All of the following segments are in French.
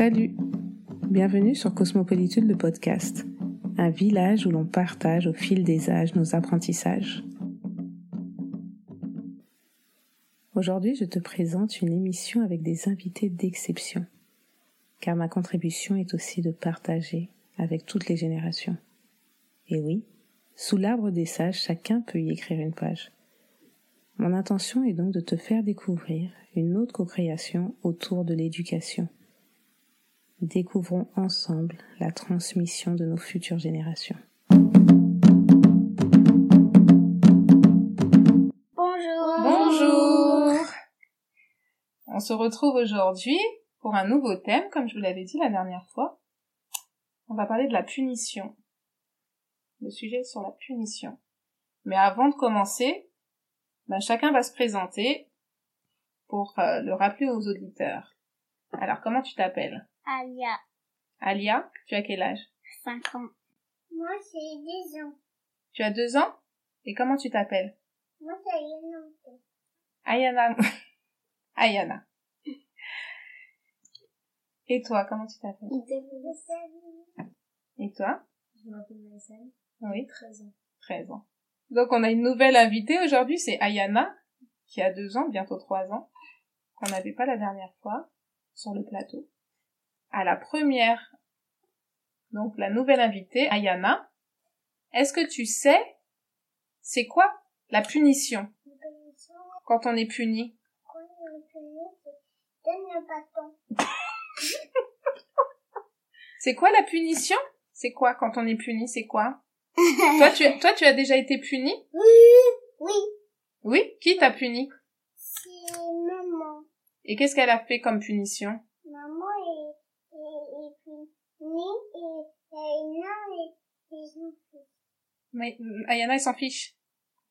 Salut Bienvenue sur Cosmopolitude le podcast, un village où l'on partage au fil des âges nos apprentissages. Aujourd'hui, je te présente une émission avec des invités d'exception, car ma contribution est aussi de partager avec toutes les générations. Et oui, sous l'arbre des sages, chacun peut y écrire une page. Mon intention est donc de te faire découvrir une autre co-création autour de l'éducation. Découvrons ensemble la transmission de nos futures générations. Bonjour. Bonjour. On se retrouve aujourd'hui pour un nouveau thème, comme je vous l'avais dit la dernière fois. On va parler de la punition. Le sujet sur la punition. Mais avant de commencer, ben, chacun va se présenter pour euh, le rappeler aux auditeurs. Alors, comment tu t'appelles? Alia, Alia, tu as quel âge? 5 ans. Moi, j'ai 10 ans. Tu as deux ans? Et comment tu t'appelles? Moi, c'est Yann. Ayana. Ayana. Et toi, comment tu t'appelles? Et toi? Je m'appelle Maïsane, Oui, 13 ans. 13 ans. Donc on a une nouvelle invitée aujourd'hui, c'est Ayana, qui a deux ans, bientôt trois ans, qu'on n'avait pas la dernière fois sur le plateau. À la première, donc la nouvelle invitée, Ayana, est-ce que tu sais, c'est quoi la punition quand on est puni? Le bâton. C'est quoi la punition? C'est quoi quand on est puni? C'est quoi? Toi, tu, toi, tu as déjà été puni? Oui, oui. Oui? Qui t'a puni? C'est maman. Et qu'est-ce qu'elle a fait comme punition Maman est, est, est finie et Aina est, est gentille. Mais Ayana, elle s'en fiche.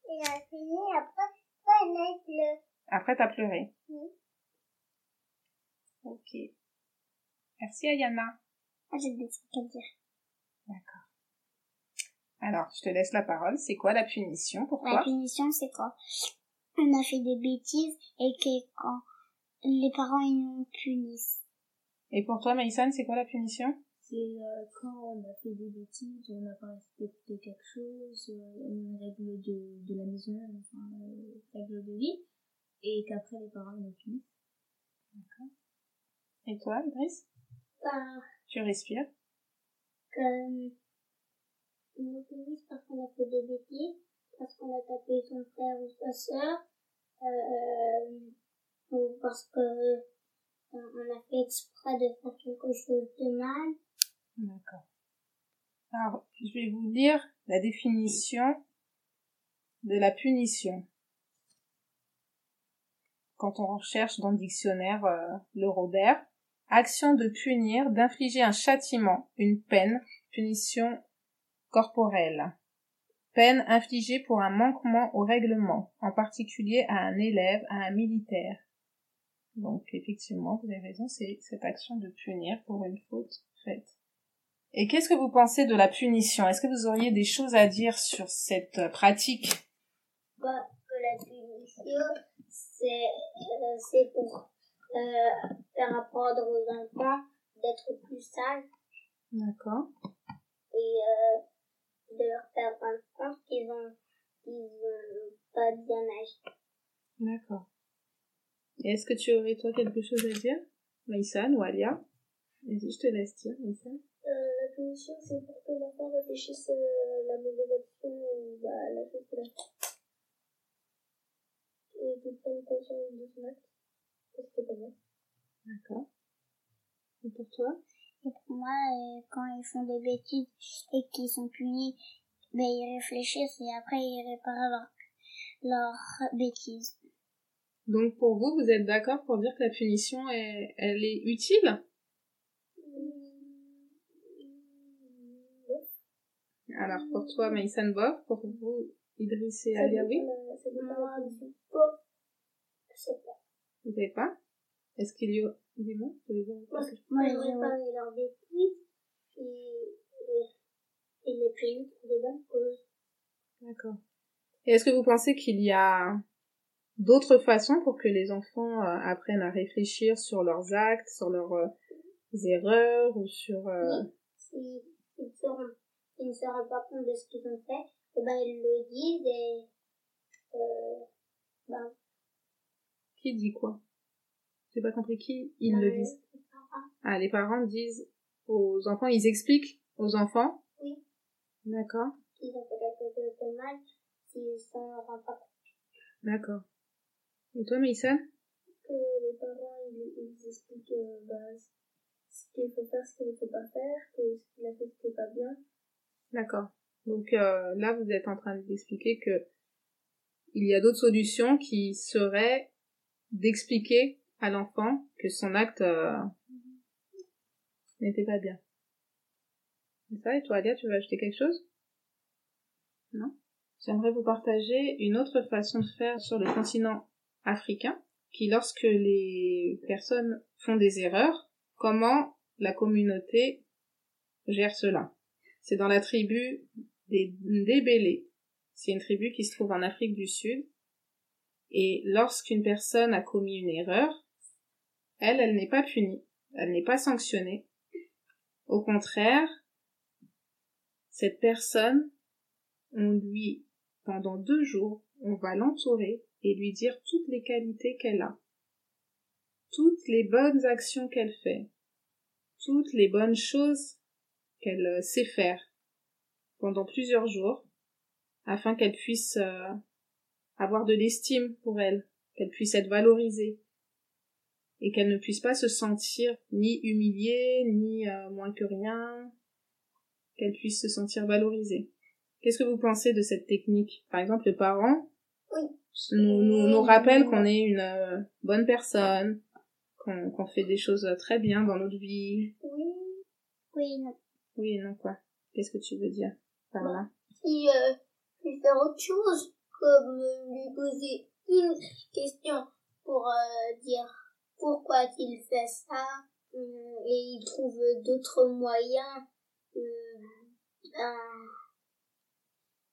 Elle a fini après, après elle a pleuré. Après, t'as pleuré. Oui. Ok. Merci Ayana. Ah, j'ai des trucs à dire. D'accord. Alors, je te laisse la parole. C'est quoi la punition? Pour La toi punition, c'est quand on a fait des bêtises et que quand les parents ils nous punissent. Et pour toi, Maïsan, c'est quoi la punition? C'est euh, quand on a fait des bêtises, on n'a pas respecté quelque chose, euh, une règle de, de la maison, enfin, euh, règle de vie, et qu'après les parents ils nous punissent. Et toi, Idriss? Par Tu respires? comme ils nous punissent parce qu'on a fait des bêtises, parce qu'on a tapé son frère ou sa sœur, euh, ou parce que on a fait exprès de faire quelque chose de mal. D'accord. Alors, je vais vous lire la définition de la punition. Quand on recherche dans le dictionnaire euh, le Robert, action de punir, d'infliger un châtiment, une peine, punition corporelle. Peine infligée pour un manquement au règlement, en particulier à un élève, à un militaire. Donc effectivement, vous avez raison, c'est cette action de punir pour une faute faite. Et qu'est-ce que vous pensez de la punition? Est-ce que vous auriez des choses à dire sur cette euh, pratique? Bah, que la punition, c'est euh, c'est pour euh, faire apprendre aux enfants d'être plus sages D'accord. et euh, de leur faire comprendre qu'ils ont, qu'ils ont pas bien agi. D'accord. Et est-ce que tu aurais toi quelque chose à dire? Maïsan ou Alia? Vas-y, je te laisse dire, Maïsan. La punition, c'est pour que l'enfant réfléchisse euh, la mauvaise action ou bah, la chose qu'il a fait. Et qu'il prenne conscience de son acte. Parce que c'est pas bien. D'accord. Et pour toi? Et pour moi, euh, quand ils font des bêtises et qu'ils sont punis, ben, ils réfléchissent et après ils réparent leur, leur bêtise. Donc pour vous, vous êtes d'accord pour dire que la punition, est, elle est utile? Alors pour toi, Maïsan Bob, pour vous, Idriss et oui? C'est pour moi, pas. Je sais pas. Vous savez pas? Est-ce qu'il y a... Dire quoi Moi, je réparer leur bêtises et, et, et les punir pour des bonnes causes. D'accord. Et est-ce que vous pensez qu'il y a d'autres façons pour que les enfants euh, apprennent à réfléchir sur leurs actes, sur leur, euh, erreurs ou sur... Euh... S'ils si, si ne se rendent pas compte de ce qu'ils ont fait, et eh ben ils le disent et... Euh, ben... Qui dit quoi? J'ai pas compris qui ils le disent? ah, les parents disent aux enfants, ils expliquent aux enfants? Oui. D'accord. Ils ont fait quelque chose de mal, s'ils s'en rendent pas compte. D'accord. Et toi, Maïssa? Que les parents, ils, ils expliquent euh, bah, ce qu'il faut faire, ce qu'il ne faut pas faire, que ce qu'il a fait, ce qui n'est pas bien. D'accord. Donc euh, là, vous êtes en train d'expliquer que il y a d'autres solutions qui seraient d'expliquer à l'enfant que son acte euh, n'était pas bien. C'est ça, et toi, Alia, tu veux ajouter quelque chose? Non? J'aimerais vous partager une autre façon de faire sur le continent africain, qui lorsque les personnes font des erreurs, comment la communauté gère cela. C'est dans la tribu des Ndébélés. C'est une tribu qui se trouve en Afrique du Sud. Et lorsqu'une personne a commis une erreur, elle, elle n'est pas punie, elle n'est pas sanctionnée. Au contraire, cette personne, on lui pendant deux jours, on va l'entourer et lui dire toutes les qualités qu'elle a, toutes les bonnes actions qu'elle fait, toutes les bonnes choses qu'elle euh, sait faire pendant plusieurs jours, afin qu'elle puisse euh, avoir de l'estime pour elle, qu'elle puisse être valorisée, et qu'elle ne puisse pas se sentir ni humiliée, ni euh, moins que rien, qu'elle puisse se sentir valorisée. Qu'est-ce que vous pensez de cette technique? Par exemple, le parent nous, nous, nous rappelle qu'on est une euh, bonne personne, qu'on qu'on fait des choses très bien dans notre vie. Oui. Oui, non. Oui et non, quoi. Qu'est-ce que tu veux dire par là? Si euh, faire autre chose, comme lui poser une question pour euh, dire pourquoi il fait ça, euh, et il trouve d'autres moyens euh, ben,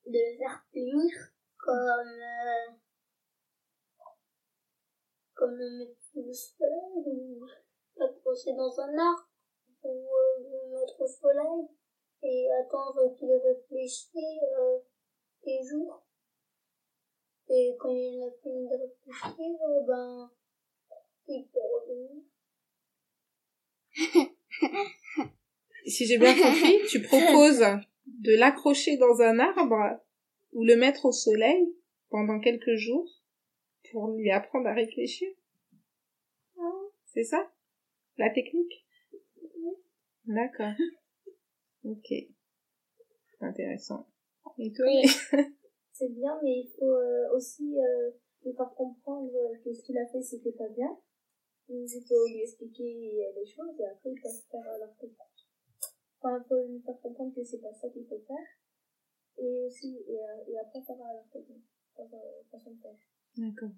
de le faire punir, comme, euh, comme le mettre au soleil, ou l'accrocher dans un arbre, au soleil, et attendre qu'il réfléchisse euh, des jours. Et quand il a fini de réfléchir, euh, ben, il peut revenir. si j'ai bien compris, tu proposes de l'accrocher dans un arbre ou le mettre au soleil pendant quelques jours pour lui apprendre à réfléchir. C'est ça La technique? D'accord. Ok. Intéressant. Et toi C'est bien, mais il faut euh, aussi euh, lui faire comprendre que ce qu'il a fait, c'était pas bien. Il faut lui expliquer les choses et après, il peut faire leur comprendre. Enfin, il faut lui faire comprendre que c'est pas ça qu'il faut faire. Et aussi, et, euh, et après, faire leur façon de faire. D'accord.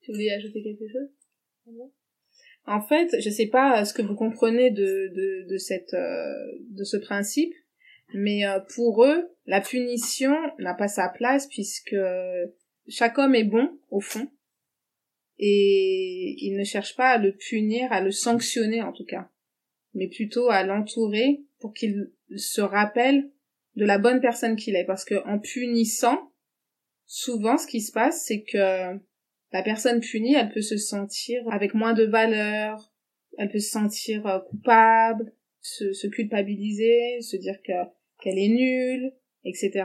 Tu voulais ajouter quelque chose? En fait, je sais pas ce que vous comprenez de, de, de, cette, euh, de ce principe, mais euh, pour eux, la punition n'a pas sa place puisque chaque homme est bon, au fond, et ils ne cherchent pas à le punir, à le sanctionner en tout cas, mais plutôt à l'entourer pour qu'il se rappelle de la bonne personne qu'il est. Parce que en punissant, souvent ce qui se passe, c'est que la personne punie, elle peut se sentir avec moins de valeur, elle peut se sentir euh, coupable, se, se culpabiliser, se dire que qu'elle est nulle, etc.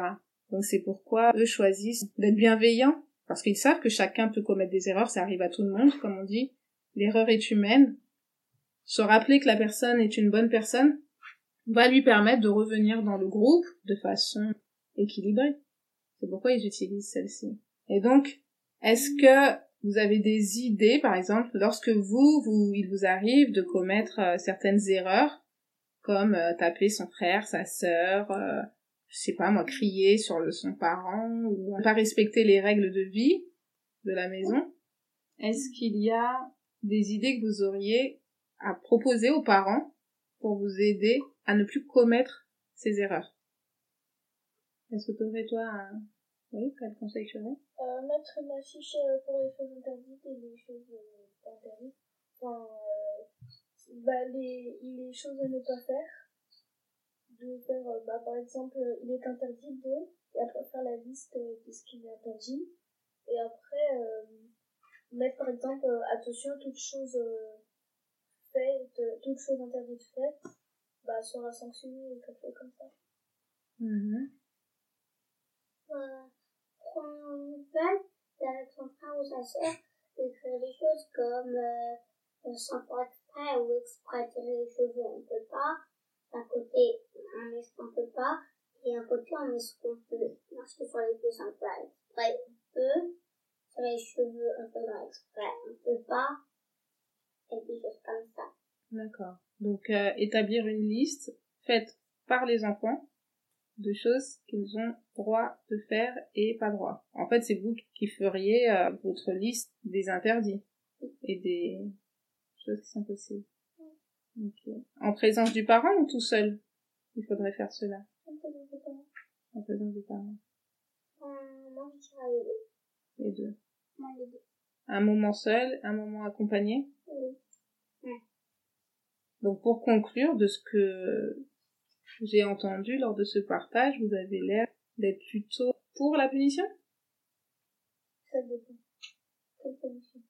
Donc c'est pourquoi eux choisissent d'être bienveillants, parce qu'ils savent que chacun peut commettre des erreurs, ça arrive à tout le monde, comme on dit, l'erreur est humaine. Se rappeler que la personne est une bonne personne va lui permettre de revenir dans le groupe de façon équilibrée. C'est pourquoi ils utilisent celle-ci. Et donc, est-ce que vous avez des idées, par exemple, lorsque vous, vous il vous arrive de commettre euh, certaines erreurs, comme euh, taper son frère, sa sœur, euh, je sais pas moi, crier sur le, son parent, ou pas respecter les règles de vie de la maison, est-ce qu'il y a des idées que vous auriez à proposer aux parents pour vous aider à ne plus commettre ces erreurs? Est-ce que tu aurais toi un... Oui, quel conseil tu aurais? Euh, Mettre une affiche euh, pour les choses interdites et les choses euh, interdites. Enfin, euh, bah, les, les choses à ne pas faire. De faire, bah, par exemple, il est interdit de, et après faire la liste de ce qu'il est interdit. Et après, euh, mettre par exemple, attention, toute chose faite, toute chose interdite faite, bah, sera sanctionnée et quelque chose comme ça. Mhm. Euh, prendre avec son frère ou sa soeur, d'écrire des choses comme euh, sans faire exprès ou exprès tirer les cheveux, on peut pas. D'un côté, on met ce qu'on peut pas. Et d'un côté, on met ce qu'on peut. Que sur les on peut exprès, on peut. Sur les cheveux, on peut faire exprès, on peut pas. Et des choses comme ça. D'accord. Donc, euh, établir une liste faite par les enfants de choses qu'ils ont droit de faire et pas droit. En fait, c'est vous qui feriez euh, votre liste des interdits et des choses qui sont possibles. Okay. En présence du parent ou tout seul? Il faudrait faire cela. En présence du parent. En présence du parent. Euh, moi, je dirais les deux. Les deux. Les deux. Un moment seul, un moment accompagné? Oui. Donc pour conclure de ce que j'ai entendu lors de ce partage, vous avez l'air d'être plutôt pour la punition? Ça dépend. Quelle punition?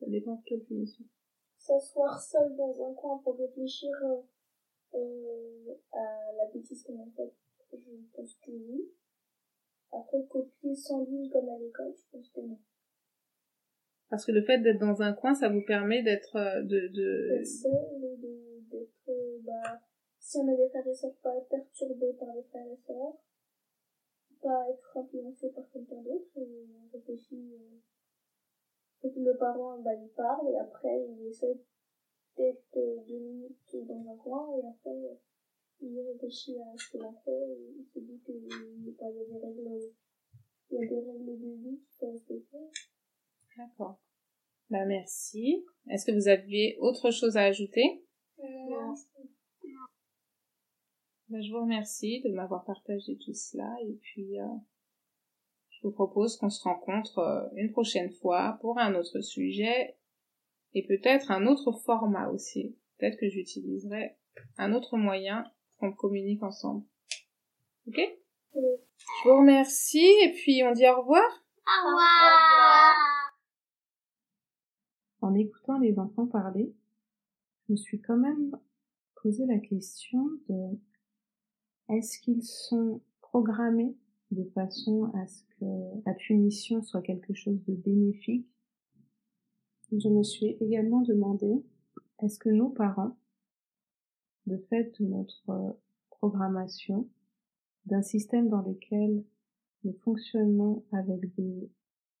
Ça dépend de quelle punition. S'asseoir seul dans un coin pour réfléchir euh, euh, à la bêtise qu'on a faite, je pense que oui. Après, copier sans ligne comme à l'école, je pense que non. Parce que le fait d'être dans un coin, ça vous permet d'être euh, de, de... D'être euh, bah, si on a des frères et sœurs, pas être perturbé par les frères et sœurs, pas être influencé par quelqu'un d'autre, on réfléchit, euh, le parent, bah, il parle, et après, il essaie d'être deux minutes dans un coin, et après, il réfléchit à ce qu'il a fait, et il se dit qu'il bah, y a des règles, il y a des règles de vie qu'il faut respecter. D'accord. Bah merci. Est-ce que vous aviez autre chose à ajouter? Non. bah, Je vous remercie de m'avoir partagé tout cela et puis euh, je vous propose qu'on se rencontre euh, une prochaine fois pour un autre sujet et peut-être un autre format aussi. Peut-être que j'utiliserai un autre moyen pour qu'on communique ensemble. Ok? Je vous remercie et puis on dit au revoir. Au revoir. En écoutant les enfants parler, je me suis quand même posé la question de est-ce qu'ils sont programmés de façon à ce que la punition soit quelque chose de bénéfique? Je me suis également demandé est-ce que nos parents, de fait de notre programmation, d'un système dans lequel nous fonctionnons avec des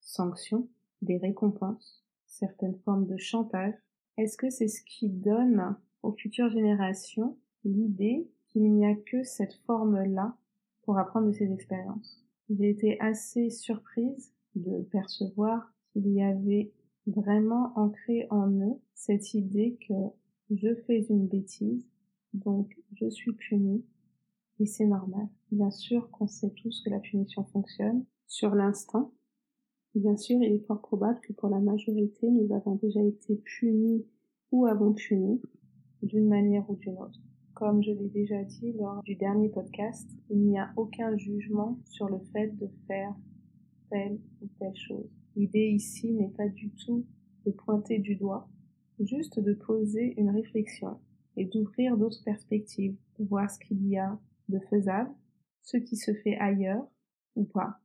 sanctions, des récompenses, certaines formes de chantage, est-ce que c'est ce qui donne aux futures générations l'idée qu'il n'y a que cette forme-là pour apprendre de ces expériences? J'ai été assez surprise de percevoir qu'il y avait vraiment ancré en eux cette idée que je fais une bêtise, donc je suis puni, et c'est normal. Bien sûr qu'on sait tous que la punition fonctionne. Sur l'instant, Bien sûr, il est fort probable que pour la majorité, nous avons déjà été punis ou avons puni d'une manière ou d'une autre. Comme je l'ai déjà dit lors du dernier podcast, il n'y a aucun jugement sur le fait de faire telle ou telle chose. L'idée ici n'est pas du tout de pointer du doigt, juste de poser une réflexion et d'ouvrir d'autres perspectives, voir ce qu'il y a de faisable, ce qui se fait ailleurs ou pas.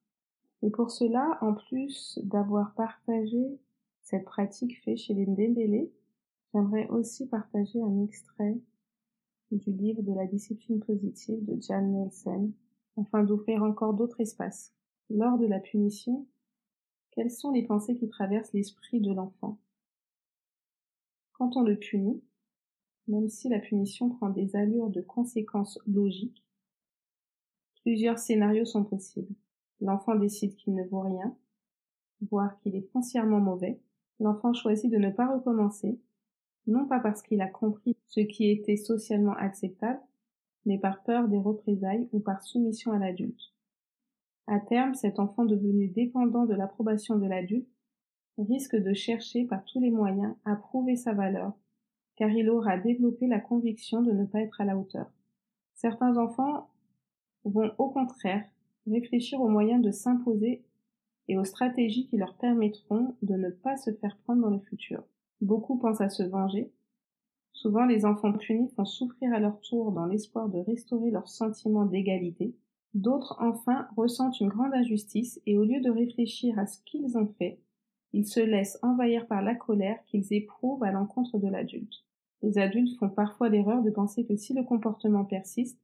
Et pour cela, en plus d'avoir partagé cette pratique faite chez les Ndembele, j'aimerais aussi partager un extrait du livre de la discipline positive de Jan Nelson, afin d'ouvrir encore d'autres espaces. Lors de la punition, quelles sont les pensées qui traversent l'esprit de l'enfant? Quand on le punit, même si la punition prend des allures de conséquences logiques, plusieurs scénarios sont possibles. L'enfant décide qu'il ne vaut rien, voire qu'il est foncièrement mauvais. L'enfant choisit de ne pas recommencer, non pas parce qu'il a compris ce qui était socialement acceptable, mais par peur des représailles ou par soumission à l'adulte. À terme, cet enfant devenu dépendant de l'approbation de l'adulte risque de chercher par tous les moyens à prouver sa valeur, car il aura développé la conviction de ne pas être à la hauteur. Certains enfants vont au contraire réfléchir aux moyens de s'imposer et aux stratégies qui leur permettront de ne pas se faire prendre dans le futur. Beaucoup pensent à se venger. Souvent les enfants punis font souffrir à leur tour dans l'espoir de restaurer leur sentiment d'égalité. D'autres enfin ressentent une grande injustice et au lieu de réfléchir à ce qu'ils ont fait, ils se laissent envahir par la colère qu'ils éprouvent à l'encontre de l'adulte. Les adultes font parfois l'erreur de penser que si le comportement persiste,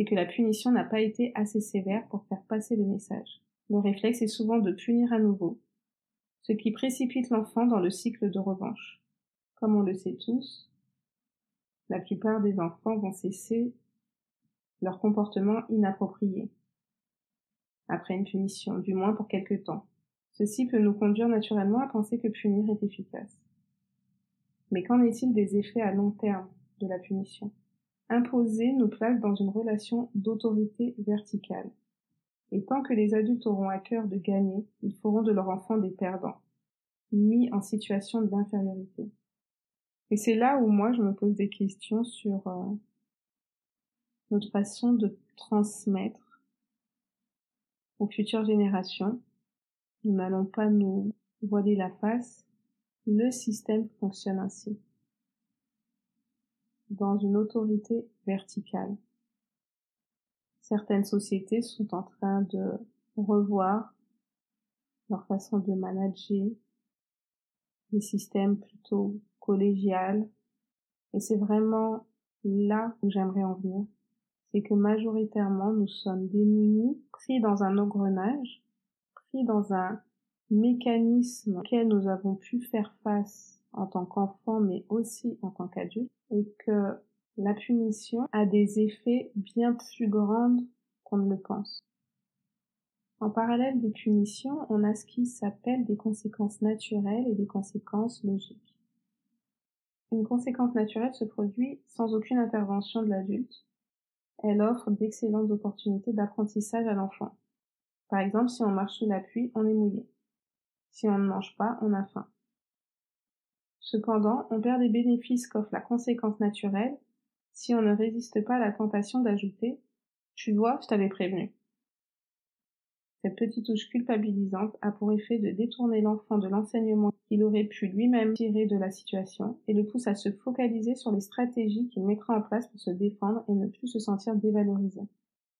c'est que la punition n'a pas été assez sévère pour faire passer le message. Le réflexe est souvent de punir à nouveau, ce qui précipite l'enfant dans le cycle de revanche. Comme on le sait tous, la plupart des enfants vont cesser leur comportement inapproprié après une punition, du moins pour quelque temps. Ceci peut nous conduire naturellement à penser que punir est efficace. Mais qu'en est-il des effets à long terme de la punition? Imposer nous place dans une relation d'autorité verticale. Et tant que les adultes auront à cœur de gagner, ils feront de leurs enfants des perdants, mis en situation d'infériorité. Et c'est là où moi je me pose des questions sur euh, notre façon de transmettre aux futures générations nous n'allons pas nous voiler la face. Le système fonctionne ainsi. Dans une autorité verticale. Certaines sociétés sont en train de revoir leur façon de manager des systèmes plutôt collégiales. Et c'est vraiment là où j'aimerais en venir. C'est que majoritairement nous sommes démunis, pris dans un engrenage dans un mécanisme auquel nous avons pu faire face en tant qu'enfant mais aussi en tant qu'adulte et que la punition a des effets bien plus grands qu'on ne le pense. En parallèle des punitions, on a ce qui s'appelle des conséquences naturelles et des conséquences logiques. Une conséquence naturelle se produit sans aucune intervention de l'adulte. Elle offre d'excellentes opportunités d'apprentissage à l'enfant. Par exemple, si on marche sous la pluie, on est mouillé. Si on ne mange pas, on a faim. Cependant, on perd des bénéfices qu'offre la conséquence naturelle si on ne résiste pas à la tentation d'ajouter Tu vois, je t'avais prévenu. Cette petite touche culpabilisante a pour effet de détourner l'enfant de l'enseignement qu'il aurait pu lui-même tirer de la situation et le pousse à se focaliser sur les stratégies qu'il mettra en place pour se défendre et ne plus se sentir dévalorisé.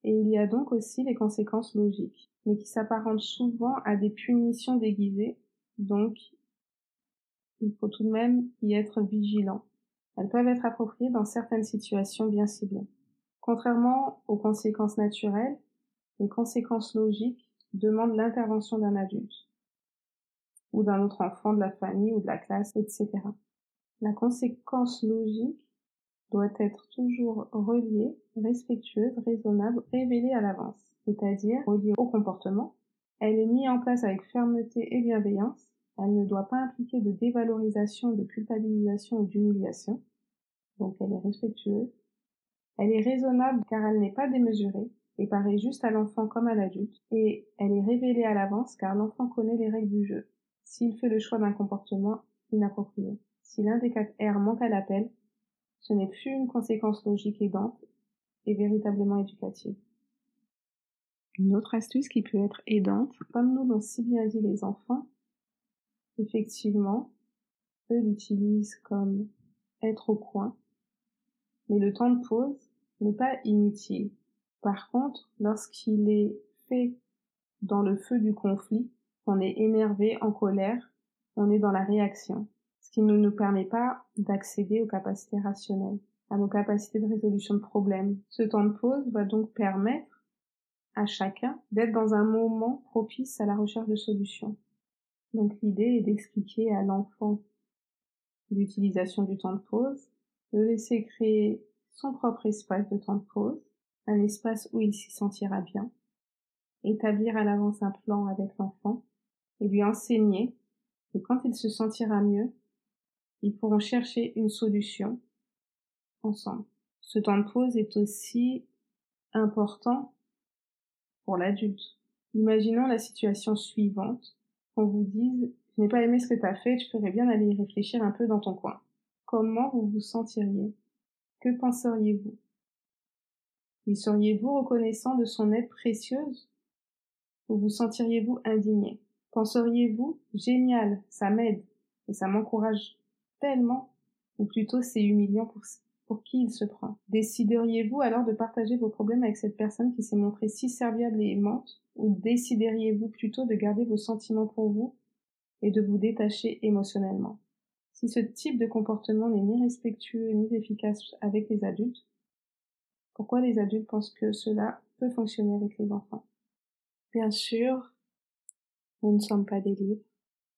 Et il y a donc aussi les conséquences logiques, mais qui s'apparentent souvent à des punitions déguisées, donc il faut tout de même y être vigilant. Elles peuvent être appropriées dans certaines situations bien ciblées. Contrairement aux conséquences naturelles, les conséquences logiques demandent l'intervention d'un adulte, ou d'un autre enfant de la famille ou de la classe, etc. La conséquence logique doit être toujours reliée, respectueuse, raisonnable, révélée à l'avance, c'est-à-dire reliée au comportement. Elle est mise en place avec fermeté et bienveillance. Elle ne doit pas impliquer de dévalorisation, de culpabilisation ou d'humiliation. Donc elle est respectueuse. Elle est raisonnable car elle n'est pas démesurée et paraît juste à l'enfant comme à l'adulte. Et elle est révélée à l'avance car l'enfant connaît les règles du jeu. S'il fait le choix d'un comportement inapproprié. Si l'un des quatre R manque à l'appel, ce n'est plus une conséquence logique aidante et véritablement éducative. Une autre astuce qui peut être aidante, comme nous l'ont si bien dit les enfants, effectivement, eux l'utilisent comme être au coin, mais le temps de pause n'est pas inutile. Par contre, lorsqu'il est fait dans le feu du conflit, on est énervé, en colère, on est dans la réaction ce qui ne nous permet pas d'accéder aux capacités rationnelles, à nos capacités de résolution de problèmes. Ce temps de pause va donc permettre à chacun d'être dans un moment propice à la recherche de solutions. Donc l'idée est d'expliquer à l'enfant l'utilisation du temps de pause, de laisser créer son propre espace de temps de pause, un espace où il s'y sentira bien, établir à l'avance un plan avec l'enfant et lui enseigner que quand il se sentira mieux, ils pourront chercher une solution ensemble. Ce temps de pause est aussi important pour l'adulte. Imaginons la situation suivante, qu'on vous dise Tu n'es pas aimé ce que tu as fait, tu ferais bien aller y réfléchir un peu dans ton coin. Comment vous vous sentiriez? Que penseriez-vous? Lui seriez-vous reconnaissant de son aide précieuse? Ou vous sentiriez-vous indigné? Penseriez-vous génial, ça m'aide et ça m'encourage tellement? Ou plutôt c'est humiliant pour, pour qui il se prend. Décideriez-vous alors de partager vos problèmes avec cette personne qui s'est montrée si serviable et aimante Ou décideriez-vous plutôt de garder vos sentiments pour vous et de vous détacher émotionnellement? Si ce type de comportement n'est ni respectueux ni efficace avec les adultes, pourquoi les adultes pensent que cela peut fonctionner avec les enfants? Bien sûr, nous ne sommes pas des livres,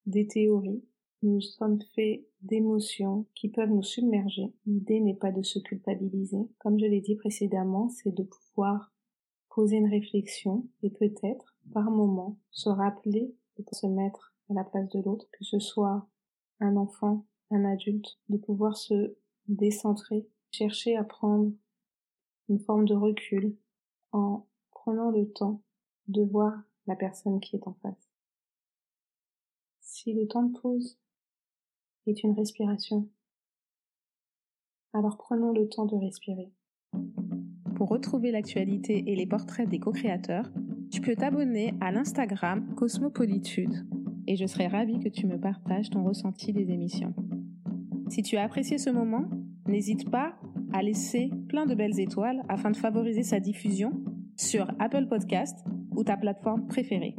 des théories, nous sommes faits d'émotions qui peuvent nous submerger. L'idée n'est pas de se culpabiliser. Comme je l'ai dit précédemment, c'est de pouvoir poser une réflexion et peut-être, par moment, se rappeler de se mettre à la place de l'autre, que ce soit un enfant, un adulte, de pouvoir se décentrer, chercher à prendre une forme de recul en prenant le temps de voir la personne qui est en face. Si le temps de pause est une respiration, alors prenons le temps de respirer. Pour retrouver l'actualité et les portraits des co-créateurs, tu peux t'abonner à l'Instagram Cosmopolitude et je serai ravie que tu me partages ton ressenti des émissions. Si tu as apprécié ce moment, n'hésite pas à laisser plein de belles étoiles afin de favoriser sa diffusion sur Apple Podcast ou ta plateforme préférée.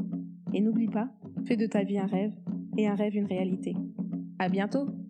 Et n'oublie pas, fais de ta vie un rêve et un rêve une réalité. À bientôt!